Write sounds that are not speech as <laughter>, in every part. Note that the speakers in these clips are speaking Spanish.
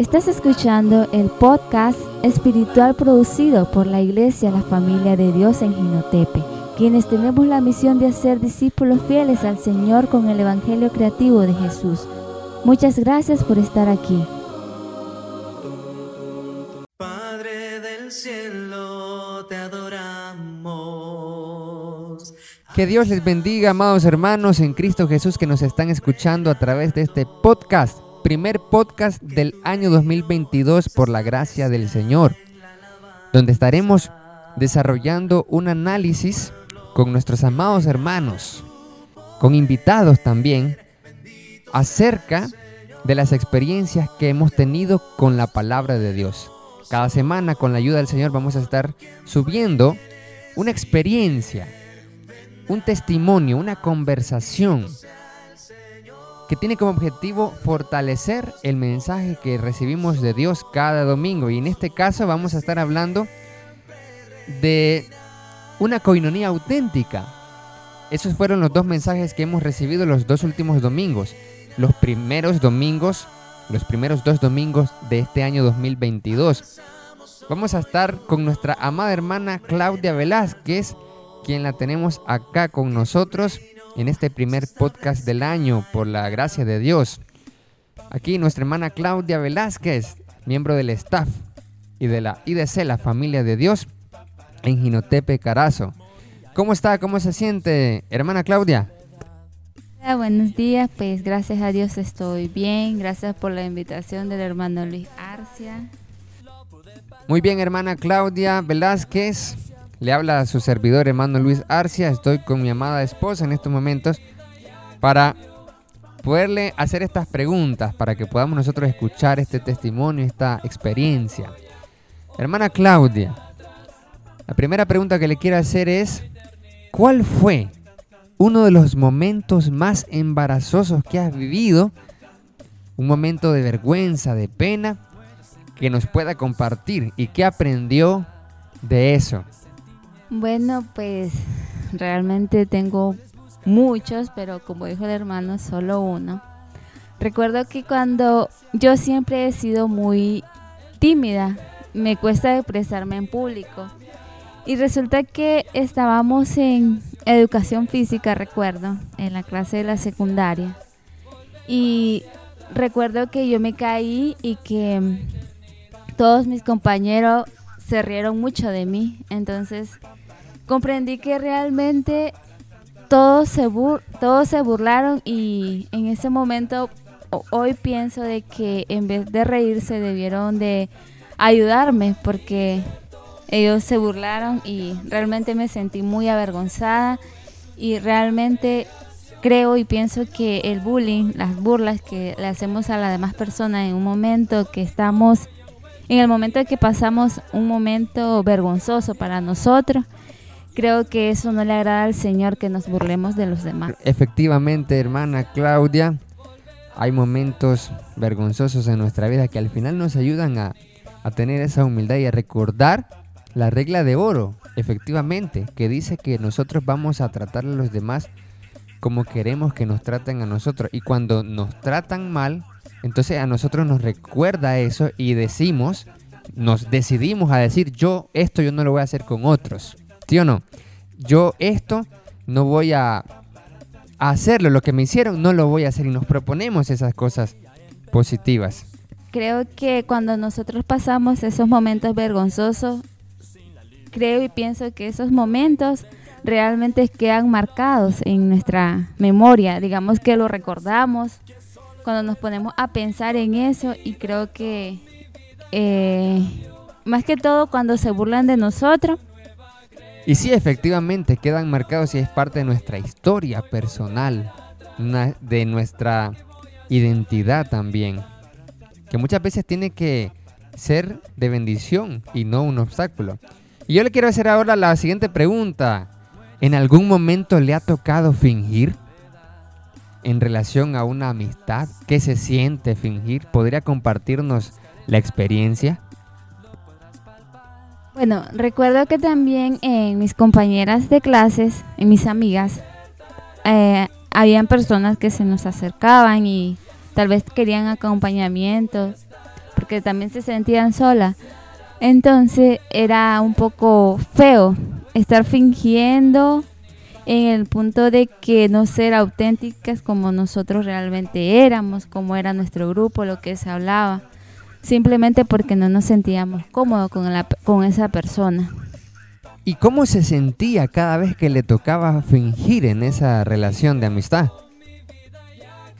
Estás escuchando el podcast espiritual producido por la Iglesia La Familia de Dios en Ginotepe, quienes tenemos la misión de hacer discípulos fieles al Señor con el Evangelio creativo de Jesús. Muchas gracias por estar aquí. Padre del cielo, te adoramos. Que Dios les bendiga, amados hermanos en Cristo Jesús que nos están escuchando a través de este podcast, primer podcast del año 2022 por la gracia del Señor, donde estaremos desarrollando un análisis con nuestros amados hermanos, con invitados también, acerca de las experiencias que hemos tenido con la palabra de Dios. Cada semana, con la ayuda del Señor, vamos a estar subiendo una experiencia, un testimonio, una conversación que tiene como objetivo fortalecer el mensaje que recibimos de Dios cada domingo. Y en este caso vamos a estar hablando de una coinonía auténtica. Esos fueron los dos mensajes que hemos recibido los dos últimos domingos. Los primeros domingos, los primeros dos domingos de este año 2022. Vamos a estar con nuestra amada hermana Claudia Velázquez, quien la tenemos acá con nosotros en este primer podcast del año, por la gracia de Dios. Aquí nuestra hermana Claudia Velázquez, miembro del staff y de la IDC, la familia de Dios, en Ginotepe, Carazo. ¿Cómo está? ¿Cómo se siente, hermana Claudia? Hola, buenos días, pues gracias a Dios estoy bien, gracias por la invitación del hermano Luis Arcia. Muy bien, hermana Claudia Velázquez. Le habla a su servidor, hermano Luis Arcia. Estoy con mi amada esposa en estos momentos para poderle hacer estas preguntas, para que podamos nosotros escuchar este testimonio, esta experiencia. Hermana Claudia, la primera pregunta que le quiero hacer es, ¿cuál fue uno de los momentos más embarazosos que has vivido? Un momento de vergüenza, de pena, que nos pueda compartir y qué aprendió de eso. Bueno, pues realmente tengo muchos, pero como dijo el hermano, solo uno. Recuerdo que cuando yo siempre he sido muy tímida, me cuesta expresarme en público. Y resulta que estábamos en educación física, recuerdo, en la clase de la secundaria. Y recuerdo que yo me caí y que todos mis compañeros se rieron mucho de mí. Entonces comprendí que realmente todos se, bur todos se burlaron y en ese momento hoy pienso de que en vez de reírse debieron de ayudarme porque ellos se burlaron y realmente me sentí muy avergonzada y realmente creo y pienso que el bullying, las burlas que le hacemos a las demás personas en un momento que estamos, en el momento que pasamos un momento vergonzoso para nosotros, creo que eso no le agrada al Señor que nos burlemos de los demás. Efectivamente, hermana Claudia, hay momentos vergonzosos en nuestra vida que al final nos ayudan a, a tener esa humildad y a recordar la regla de oro, efectivamente, que dice que nosotros vamos a tratar a los demás como queremos que nos traten a nosotros. Y cuando nos tratan mal, entonces a nosotros nos recuerda eso y decimos, nos decidimos a decir, yo esto yo no lo voy a hacer con otros. ¿Sí o no? Yo esto no voy a, a hacerlo, lo que me hicieron no lo voy a hacer y nos proponemos esas cosas positivas. Creo que cuando nosotros pasamos esos momentos vergonzosos, creo y pienso que esos momentos realmente quedan marcados en nuestra memoria, digamos que lo recordamos cuando nos ponemos a pensar en eso y creo que eh, más que todo cuando se burlan de nosotros. Y sí, efectivamente quedan marcados y es parte de nuestra historia personal, de nuestra identidad también, que muchas veces tiene que ser de bendición y no un obstáculo. Y yo le quiero hacer ahora la siguiente pregunta. ¿En algún momento le ha tocado fingir en relación a una amistad? ¿Qué se siente fingir? ¿Podría compartirnos la experiencia? Bueno, recuerdo que también en mis compañeras de clases, en mis amigas, eh, habían personas que se nos acercaban y tal vez querían acompañamiento porque también se sentían solas. Entonces era un poco feo estar fingiendo en el punto de que no ser auténticas como nosotros realmente éramos, como era nuestro grupo, lo que se hablaba, simplemente porque no nos sentíamos cómodos con, la, con esa persona. ¿Y cómo se sentía cada vez que le tocaba fingir en esa relación de amistad?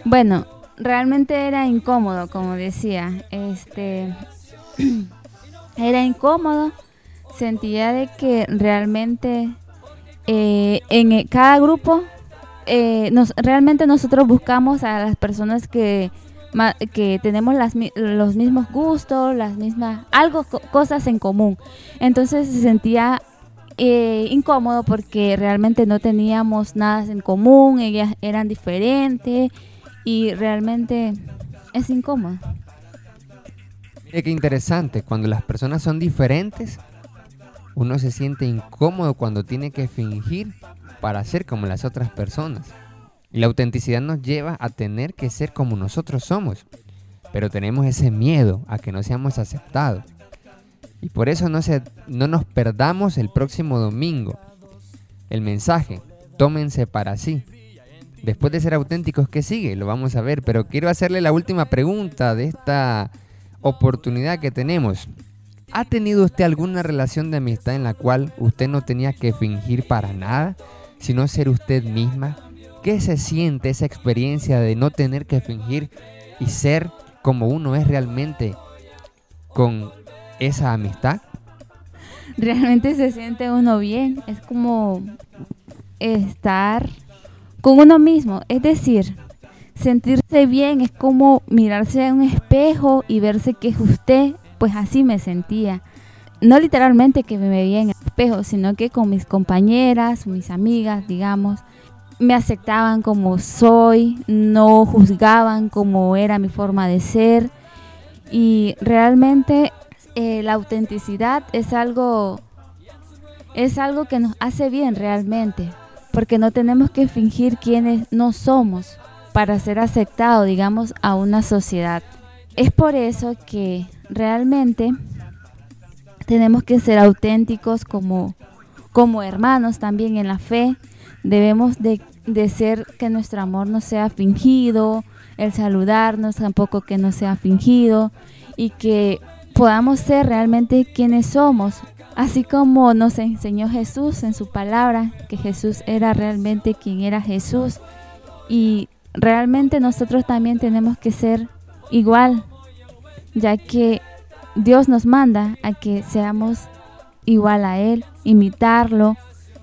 Bueno, realmente era incómodo, como decía. Este <clears throat> era incómodo. Sentía de que realmente eh, en cada grupo eh, nos, realmente nosotros buscamos a las personas que que tenemos las, los mismos gustos, las mismas, algo, cosas en común. Entonces se sentía eh, incómodo porque realmente no teníamos nada en común, ellas eran diferentes y realmente es incómodo. Qué interesante, cuando las personas son diferentes, uno se siente incómodo cuando tiene que fingir para ser como las otras personas. La autenticidad nos lleva a tener que ser como nosotros somos, pero tenemos ese miedo a que no seamos aceptados. Y por eso no, se, no nos perdamos el próximo domingo. El mensaje, tómense para sí. Después de ser auténticos, ¿qué sigue? Lo vamos a ver, pero quiero hacerle la última pregunta de esta oportunidad que tenemos. ¿Ha tenido usted alguna relación de amistad en la cual usted no tenía que fingir para nada, sino ser usted misma? ¿Qué se siente esa experiencia de no tener que fingir y ser como uno es realmente con esa amistad? Realmente se siente uno bien, es como estar con uno mismo, es decir, sentirse bien es como mirarse en un espejo y verse que es usted, pues así me sentía. No literalmente que me veía en el espejo, sino que con mis compañeras, mis amigas, digamos, me aceptaban como soy, no juzgaban como era mi forma de ser y realmente eh, la autenticidad es algo, es algo que nos hace bien realmente, porque no tenemos que fingir quiénes no somos para ser aceptados, digamos, a una sociedad. Es por eso que realmente tenemos que ser auténticos como, como hermanos también en la fe. Debemos de, de ser que nuestro amor no sea fingido, el saludarnos tampoco que no sea fingido y que podamos ser realmente quienes somos, así como nos enseñó Jesús en su palabra, que Jesús era realmente quien era Jesús y realmente nosotros también tenemos que ser igual, ya que Dios nos manda a que seamos igual a Él, imitarlo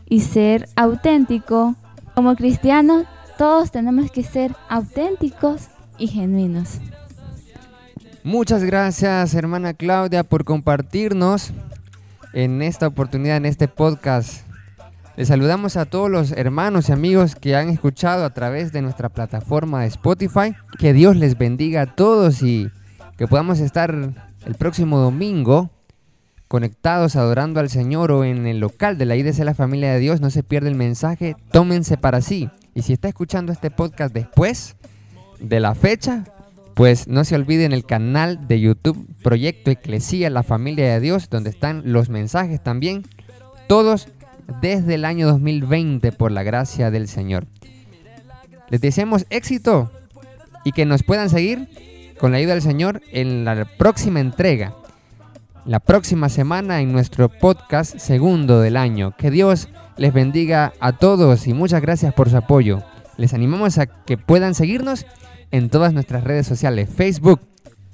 y ser auténtico. Como cristianos, todos tenemos que ser auténticos y genuinos. Muchas gracias, hermana Claudia, por compartirnos en esta oportunidad, en este podcast. Les saludamos a todos los hermanos y amigos que han escuchado a través de nuestra plataforma de Spotify. Que Dios les bendiga a todos y que podamos estar el próximo domingo conectados adorando al Señor o en el local de la IDC La Familia de Dios. No se pierda el mensaje, tómense para sí. Y si está escuchando este podcast después de la fecha, pues no se olviden el canal de YouTube Proyecto Eclesía, la familia de Dios, donde están los mensajes también, todos desde el año 2020 por la gracia del Señor. Les deseamos éxito y que nos puedan seguir con la ayuda del Señor en la próxima entrega, la próxima semana en nuestro podcast segundo del año. Que Dios les bendiga a todos y muchas gracias por su apoyo. Les animamos a que puedan seguirnos en todas nuestras redes sociales, Facebook,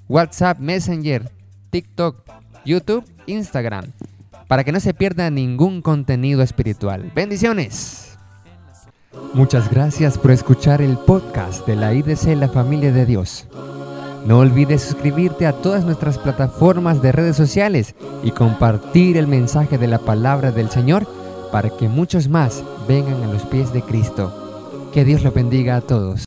WhatsApp, Messenger, TikTok, YouTube, Instagram, para que no se pierda ningún contenido espiritual. Bendiciones. Muchas gracias por escuchar el podcast de la IDC La Familia de Dios. No olvides suscribirte a todas nuestras plataformas de redes sociales y compartir el mensaje de la palabra del Señor para que muchos más vengan a los pies de Cristo. Que Dios lo bendiga a todos.